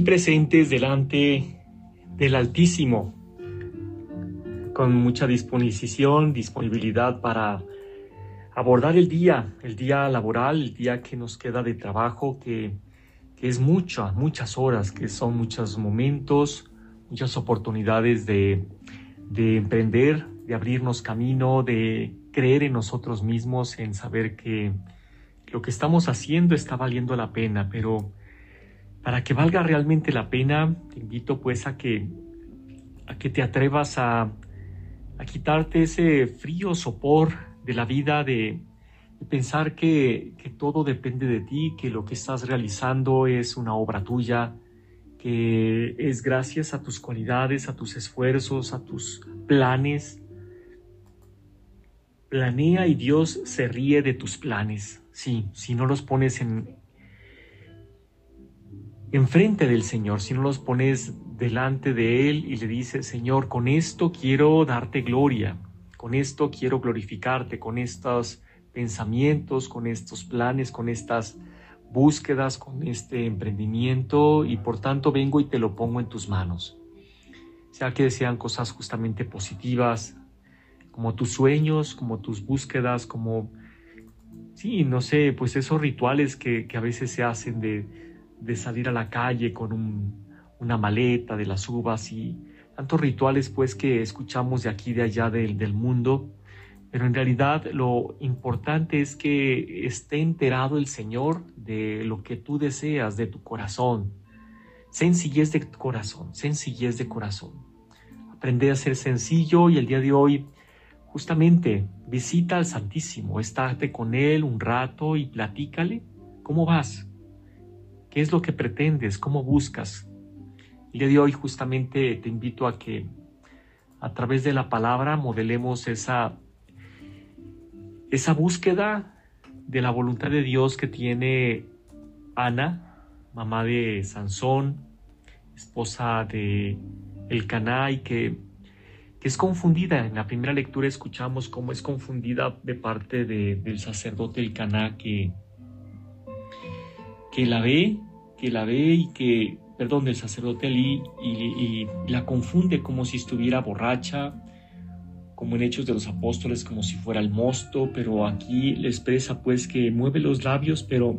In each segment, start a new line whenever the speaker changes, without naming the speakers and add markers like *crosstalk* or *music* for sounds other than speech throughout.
Presentes delante del Altísimo, con mucha disposición, disponibilidad para abordar el día, el día laboral, el día que nos queda de trabajo, que, es mucha, muchas horas, que son muchos momentos, muchas oportunidades de, de emprender, de abrirnos camino, de creer en nosotros mismos, en saber que lo que estamos haciendo está valiendo la pena, pero para que valga realmente la pena, te invito pues a que, a que te atrevas a, a quitarte ese frío sopor de la vida, de, pensar que, que, todo depende de ti, que lo que estás realizando es una obra tuya, que es gracias a tus cualidades, a tus esfuerzos, a tus planes. Planea y Dios se ríe de tus planes. Sí, si no los pones en, enfrente del Señor, si no los pones delante de Él y le dices, Señor, con esto quiero darte gloria, con esto quiero glorificarte, con estos pensamientos, con estos planes, con estas búsquedas, con este emprendimiento y por tanto vengo y te lo pongo en tus manos. Sea que sean cosas justamente positivas, como tus sueños, como tus búsquedas, como, sí, no sé, pues esos rituales que, que a veces se hacen de, de salir a la calle con una maleta de las uvas y tantos rituales pues que escuchamos de aquí de allá del, del mundo, pero en realidad lo importante es que esté enterado el Señor de lo que tú deseas, de tu corazón. Sencillez de corazón, sencillez de corazón. Aprender a ser sencillo y el día de hoy justamente visita al Santísimo, estate con Él un rato y platícale cómo vas, ¿Qué es lo que pretendes? ¿Cómo buscas? El día de hoy justamente te invito a que a través de la palabra modelemos esa, esa búsqueda de la voluntad de Dios que tiene Ana, mamá de Sansón, esposa de el y que, que, es confundida. En la primera lectura escuchamos cómo es confundida de parte del sacerdote el Caná que, que la ve que la ve y que, perdón, del sacerdote y, la confunde como si estuviera borracha, como en Hechos de los Apóstoles, como si fuera el mosto, pero aquí le expresa pues que mueve los labios, pero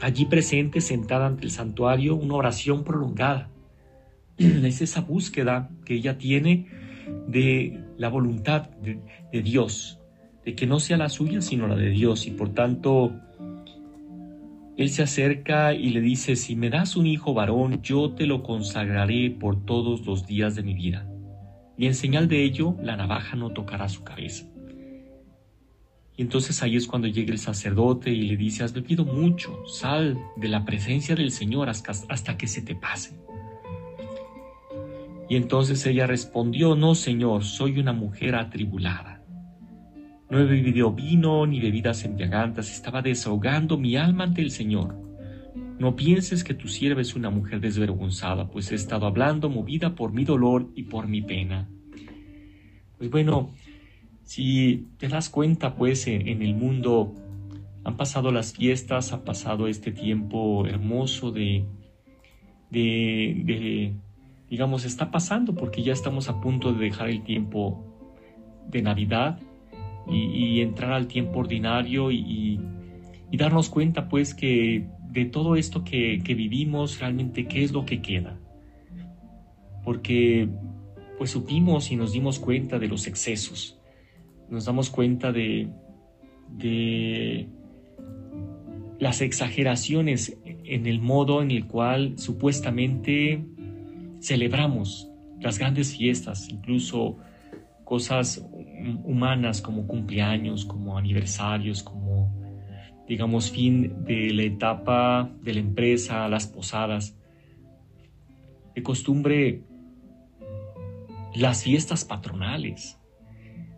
allí presente, sentada ante el santuario, una oración prolongada. *clears throat* Es esa búsqueda que ella tiene de la voluntad de Dios, de que no sea la suya, sino la de Dios, y por tanto él se acerca y le dice, si me das un hijo varón, yo te lo consagraré por todos los días de mi vida. Y en señal de ello, la navaja no tocará su cabeza. Y entonces ahí es cuando llega el sacerdote y le dice, has bebido mucho, sal de la presencia del Señor hasta que se te pase. Y entonces ella respondió, no, Señor, soy una mujer atribulada. No he bebido vino ni bebidas embriagantes, estaba desahogando mi alma ante el Señor. No pienses que tu sierva es una mujer desvergonzada, pues he estado hablando movida por mi dolor y por mi pena. Pues bueno, si te das cuenta, pues en, el mundo han pasado las fiestas, ha pasado este tiempo hermoso de, de, de, digamos, está pasando porque ya estamos a punto de dejar el tiempo de Navidad y, entrar al tiempo ordinario y, darnos cuenta pues que de todo esto que, vivimos realmente qué es lo que queda. Porque pues supimos y nos dimos cuenta de los excesos, nos damos cuenta de, de las exageraciones en el modo en el cual supuestamente celebramos las grandes fiestas, incluso cosas humanas como cumpleaños, como aniversarios, como digamos fin de la etapa de la empresa, las posadas. De costumbre, las fiestas patronales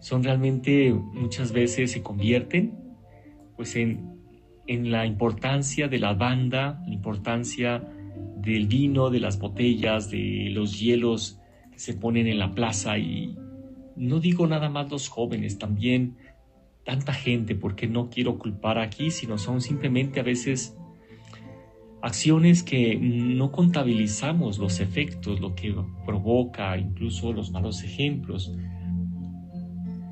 son realmente muchas veces se convierten pues en, en la importancia de la banda, la importancia del vino, de las botellas, de los hielos que se ponen en la plaza y no digo nada más los jóvenes, también tanta gente, porque no quiero culpar aquí, sino son simplemente a veces acciones que no contabilizamos los efectos, lo que provoca, incluso los malos ejemplos.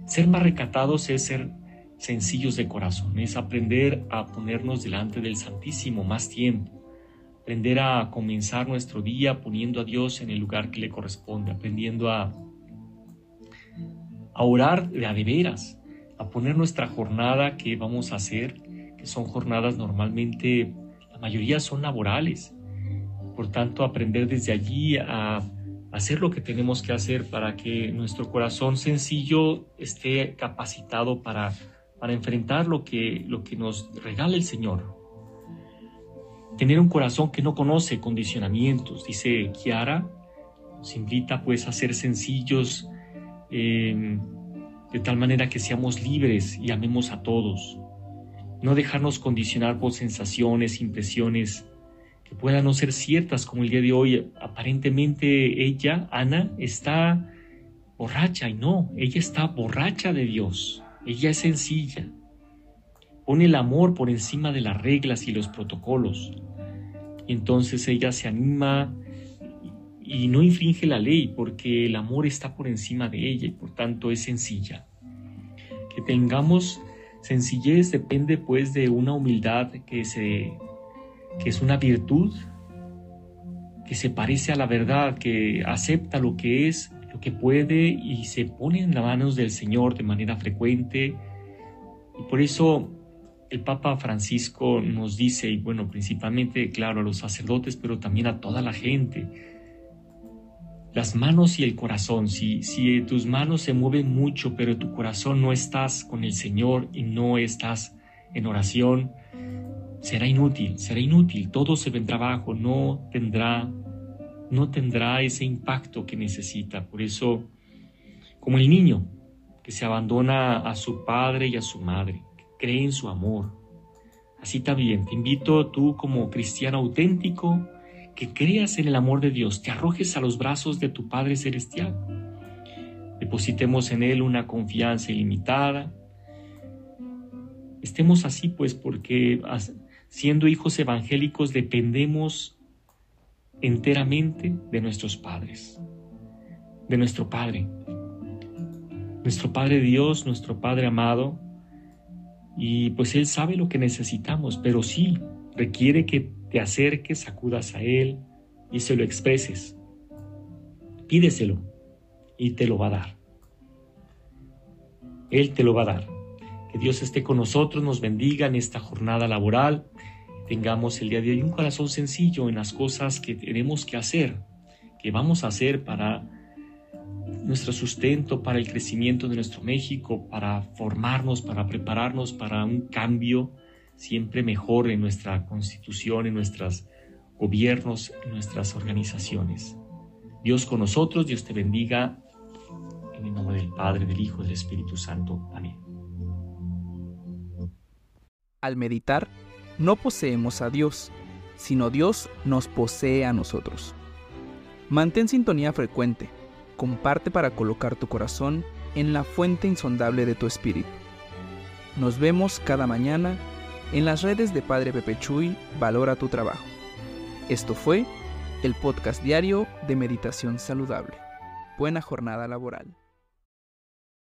Ser más recatados es ser sencillos de corazón, es aprender a ponernos delante del Santísimo más tiempo, aprender a comenzar nuestro día poniendo a Dios en el lugar que le corresponde, aprendiendo a, a orar de a de veras, a poner nuestra jornada que vamos a hacer, que son jornadas normalmente, la mayoría son laborales. Por tanto, aprender desde allí a hacer lo que tenemos que hacer para que nuestro corazón sencillo esté capacitado para, para enfrentar lo que, lo que nos regala el Señor, Tener un corazón que no conoce condicionamientos, dice Kiara, nos invita pues a ser sencillos de tal manera que seamos libres y amemos a todos. No dejarnos condicionar por sensaciones, impresiones que puedan no ser ciertas, como el día de hoy. Aparentemente ella, Ana, está borracha y no, ella está borracha de Dios. Ella es sencilla. Pone el amor por encima de las reglas y los protocolos. Entonces ella se anima y no infringe la ley porque el amor está por encima de ella y por tanto es sencilla. Que tengamos sencillez depende pues de una humildad que, se, que es una virtud, que se parece a la verdad, que acepta lo que es, lo que puede y se pone en las manos del Señor de manera frecuente. Y por eso el Papa Francisco nos dice, y bueno, principalmente, claro, a los sacerdotes, pero también a toda la gente, las manos y el corazón, si, si tus manos se mueven mucho, pero tu corazón no estás con el Señor y no estás en oración, será inútil, será inútil, todo se vendrá abajo, no tendrá, no tendrá ese impacto que necesita. Por eso, como el niño que se abandona a su padre y a su madre, cree en su amor. Así también te invito tú como cristiano auténtico que creas en el amor de Dios, te arrojes a los brazos de tu Padre Celestial. Depositemos en Él una confianza ilimitada. Estemos así pues porque siendo hijos evangélicos dependemos enteramente de nuestros padres, de nuestro Padre. Nuestro Padre Dios, nuestro Padre amado, y pues Él sabe lo que necesitamos, pero sí requiere que te acerques, acudas a Él y se lo expreses. Pídeselo y te lo va a dar. Él te lo va a dar. Que Dios esté con nosotros, nos bendiga en esta jornada laboral. Tengamos el día de hoy un corazón sencillo en las cosas que tenemos que hacer, que vamos a hacer para nuestro sustento para el crecimiento de nuestro México, para formarnos, para prepararnos para un cambio siempre mejor en nuestra constitución, en nuestros gobiernos, en nuestras organizaciones. Dios con nosotros, Dios te bendiga. En el nombre del Padre, del Hijo del Espíritu Santo. Amén.
Al meditar, no poseemos a Dios, sino Dios nos posee a nosotros. Mantén sintonía frecuente comparte para colocar tu corazón en la fuente insondable de tu espíritu. Nos vemos cada mañana en las redes de Padre Pepe Chuy, Valora tu Trabajo. Esto fue el podcast diario de Meditación Saludable. Buena jornada laboral.